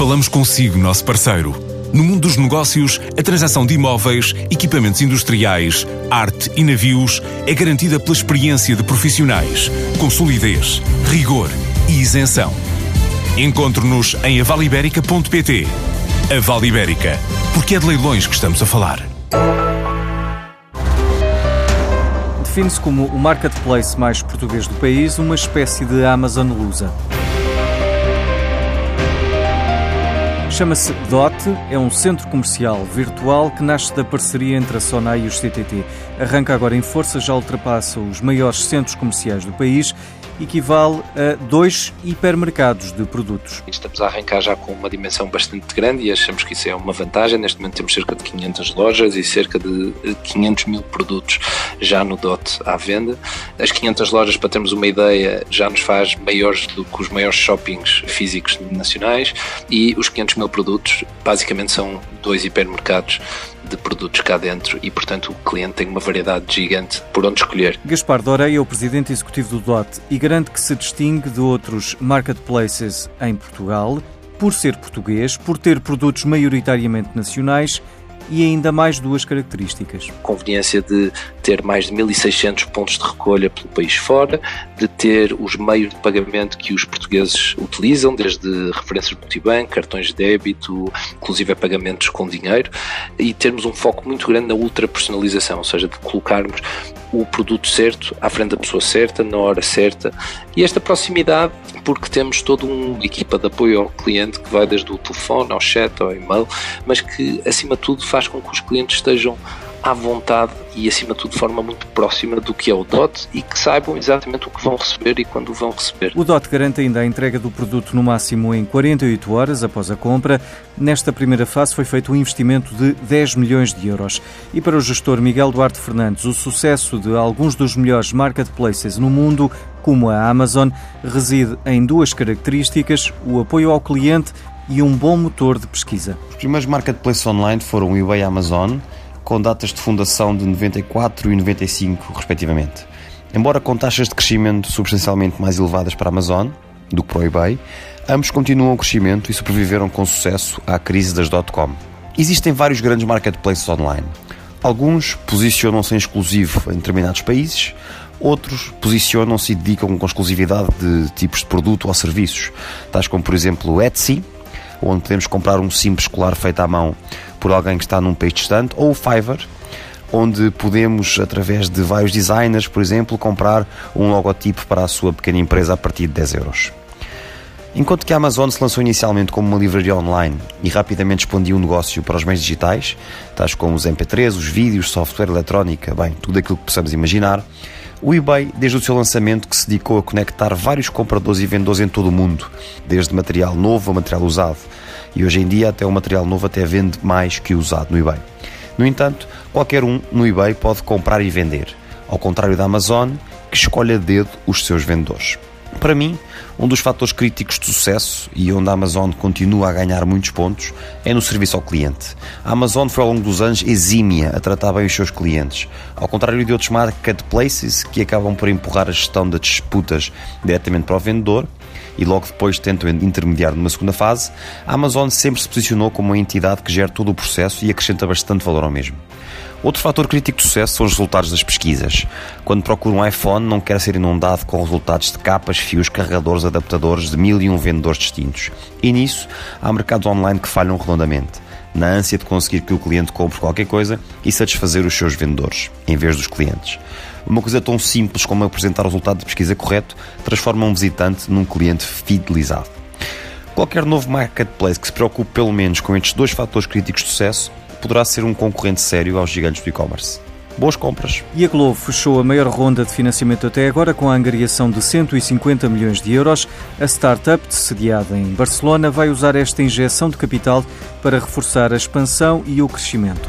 Falamos consigo, nosso parceiro. No mundo dos negócios, a transação de imóveis, equipamentos industriais, arte e navios é garantida pela experiência de profissionais, com solidez, rigor e isenção. Encontre-nos em avaliberica.pt. A Vale Ibérica, porque é de leilões que estamos a falar. Define-se como o marketplace mais português do país, uma espécie de Amazon Lusa. Chama-se DOT, é um centro comercial virtual que nasce da parceria entre a SONAI e os CTT. Arranca agora em força, já ultrapassa os maiores centros comerciais do país equivale a dois hipermercados de produtos. Estamos a arrancar já com uma dimensão bastante grande e achamos que isso é uma vantagem. Neste momento temos cerca de 500 lojas e cerca de 500 mil produtos já no DOT à venda. As 500 lojas, para termos uma ideia, já nos faz maiores do que os maiores shoppings físicos nacionais e os 500 mil produtos basicamente são dois hipermercados de produtos cá dentro e, portanto, o cliente tem uma variedade gigante por onde escolher. Gaspar Doreia é o presidente executivo do DOT e garante que se distingue de outros marketplaces em Portugal por ser português, por ter produtos maioritariamente nacionais e ainda mais duas características. Conveniência de ter mais de 1.600 pontos de recolha pelo país fora, de ter os meios de pagamento que os portugueses utilizam, desde referências multibanco, cartões de débito, inclusive pagamentos com dinheiro, e termos um foco muito grande na ultra personalização, ou seja, de colocarmos o produto certo à frente da pessoa certa, na hora certa, e esta proximidade porque temos toda uma equipa de apoio ao cliente que vai desde o telefone ao chat ao e-mail, mas que acima de tudo faz com que os clientes estejam à vontade e, acima de tudo, de forma muito próxima do que é o DOT e que saibam exatamente o que vão receber e quando o vão receber. O DOT garante ainda a entrega do produto no máximo em 48 horas após a compra. Nesta primeira fase foi feito um investimento de 10 milhões de euros. E para o gestor Miguel Duarte Fernandes, o sucesso de alguns dos melhores marketplaces no mundo, como a Amazon, reside em duas características: o apoio ao cliente e um bom motor de pesquisa. Os primeiros marketplaces online foram o eBay e a Amazon com datas de fundação de 94 e 95, respectivamente. Embora com taxas de crescimento substancialmente mais elevadas para a Amazon do que para o eBay, ambos continuam o crescimento e sobreviveram com sucesso à crise das .com. Existem vários grandes marketplaces online. Alguns posicionam-se em exclusivo em determinados países, outros posicionam-se e dedicam com exclusividade de tipos de produto ou serviços, tais como, por exemplo, o Etsy, onde podemos comprar um simples colar feito à mão por alguém que está num país distante, ou o Fiverr, onde podemos, através de vários designers, por exemplo, comprar um logotipo para a sua pequena empresa a partir de 10 euros. Enquanto que a Amazon se lançou inicialmente como uma livraria online e rapidamente expandiu o negócio para os meios digitais, tais como os MP3, os vídeos, software eletrónica, bem, tudo aquilo que possamos imaginar, o eBay, desde o seu lançamento, que se dedicou a conectar vários compradores e vendedores em todo o mundo, desde material novo a material usado. E hoje em dia até o material novo até vende mais que usado no eBay. No entanto, qualquer um no eBay pode comprar e vender, ao contrário da Amazon, que escolhe a dedo os seus vendedores. Para mim, um dos fatores críticos de sucesso e onde a Amazon continua a ganhar muitos pontos é no serviço ao cliente. A Amazon foi ao longo dos anos exímia a tratar bem os seus clientes, ao contrário de outros marketplaces que acabam por empurrar a gestão das disputas diretamente para o vendedor e logo depois tentam intermediar numa segunda fase, a Amazon sempre se posicionou como uma entidade que gera todo o processo e acrescenta bastante valor ao mesmo. Outro fator crítico de sucesso são os resultados das pesquisas. Quando procura um iPhone, não quer ser inundado com resultados de capas, fios, carregadores, adaptadores de mil e um vendedores distintos. E nisso, há mercados online que falham redondamente, na ânsia de conseguir que o cliente compre qualquer coisa e satisfazer os seus vendedores, em vez dos clientes. Uma coisa tão simples como apresentar o resultado de pesquisa correto transforma um visitante num cliente fidelizado. Qualquer novo marketplace que se preocupe pelo menos com estes dois fatores críticos de sucesso poderá ser um concorrente sério aos gigantes do e-commerce. Boas compras. E a Globo fechou a maior ronda de financiamento até agora com a angariação de 150 milhões de euros. A startup, sediada em Barcelona, vai usar esta injeção de capital para reforçar a expansão e o crescimento.